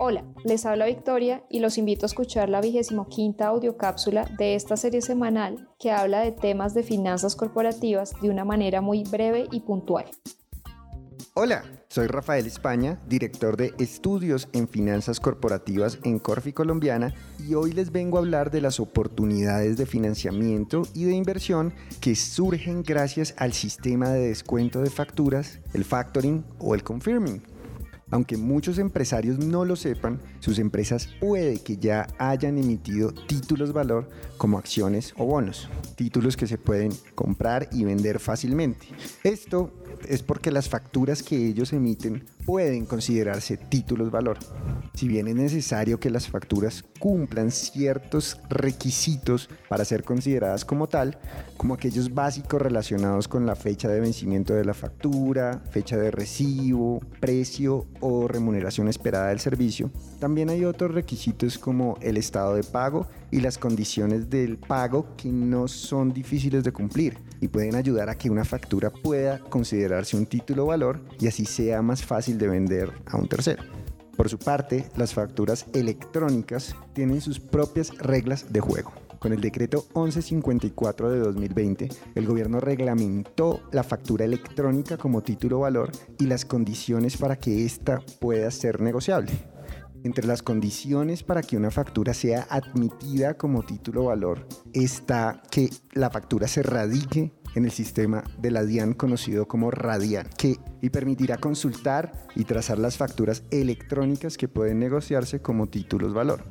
Hola, les habla Victoria y los invito a escuchar la vigésimo quinta audiocápsula de esta serie semanal que habla de temas de finanzas corporativas de una manera muy breve y puntual. Hola, soy Rafael España, director de estudios en finanzas corporativas en Corfi Colombiana y hoy les vengo a hablar de las oportunidades de financiamiento y de inversión que surgen gracias al sistema de descuento de facturas, el factoring o el confirming. Aunque muchos empresarios no lo sepan, sus empresas puede que ya hayan emitido títulos valor como acciones o bonos, títulos que se pueden comprar y vender fácilmente. Esto es porque las facturas que ellos emiten pueden considerarse títulos valor. Si bien es necesario que las facturas cumplan ciertos requisitos para ser consideradas como tal, como aquellos básicos relacionados con la fecha de vencimiento de la factura, fecha de recibo, precio o remuneración esperada del servicio, también hay otros requisitos como el estado de pago y las condiciones del pago que no son difíciles de cumplir y pueden ayudar a que una factura pueda considerarse un título valor y así sea más fácil de vender a un tercero. Por su parte, las facturas electrónicas tienen sus propias reglas de juego. Con el decreto 1154 de 2020, el gobierno reglamentó la factura electrónica como título valor y las condiciones para que ésta pueda ser negociable. Entre las condiciones para que una factura sea admitida como título valor está que la factura se radique en el sistema de la DIAN conocido como Radian, que y permitirá consultar y trazar las facturas electrónicas que pueden negociarse como títulos valor.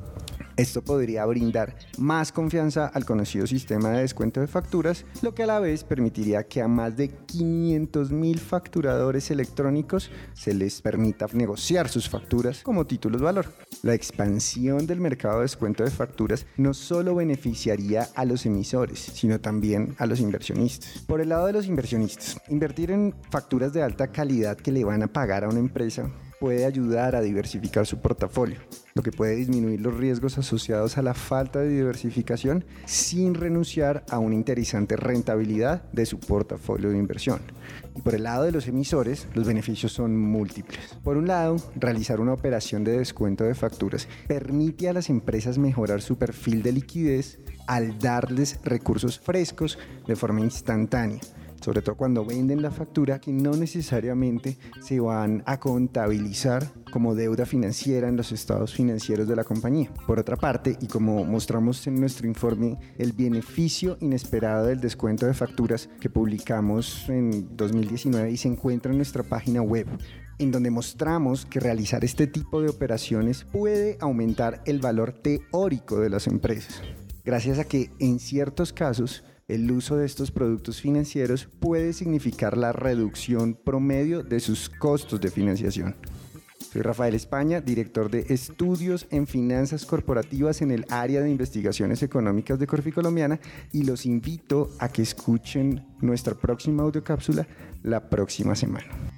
Esto podría brindar más confianza al conocido sistema de descuento de facturas, lo que a la vez permitiría que a más de 500.000 facturadores electrónicos se les permita negociar sus facturas como títulos valor. La expansión del mercado de descuento de facturas no solo beneficiaría a los emisores, sino también a los inversionistas. Por el lado de los inversionistas, invertir en facturas de alta calidad que le van a pagar a una empresa puede ayudar a diversificar su portafolio, lo que puede disminuir los riesgos asociados a la falta de diversificación sin renunciar a una interesante rentabilidad de su portafolio de inversión. Y por el lado de los emisores, los beneficios son múltiples. Por un lado, realizar una operación de descuento de facturas permite a las empresas mejorar su perfil de liquidez al darles recursos frescos de forma instantánea sobre todo cuando venden la factura, que no necesariamente se van a contabilizar como deuda financiera en los estados financieros de la compañía. Por otra parte, y como mostramos en nuestro informe, el beneficio inesperado del descuento de facturas que publicamos en 2019 y se encuentra en nuestra página web en donde mostramos que realizar este tipo de operaciones puede aumentar el valor teórico de las empresas, gracias a que en ciertos casos el uso de estos productos financieros puede significar la reducción promedio de sus costos de financiación. Soy Rafael España, director de estudios en finanzas corporativas en el área de investigaciones económicas de Corfi Colombiana y los invito a que escuchen nuestra próxima audiocápsula la próxima semana.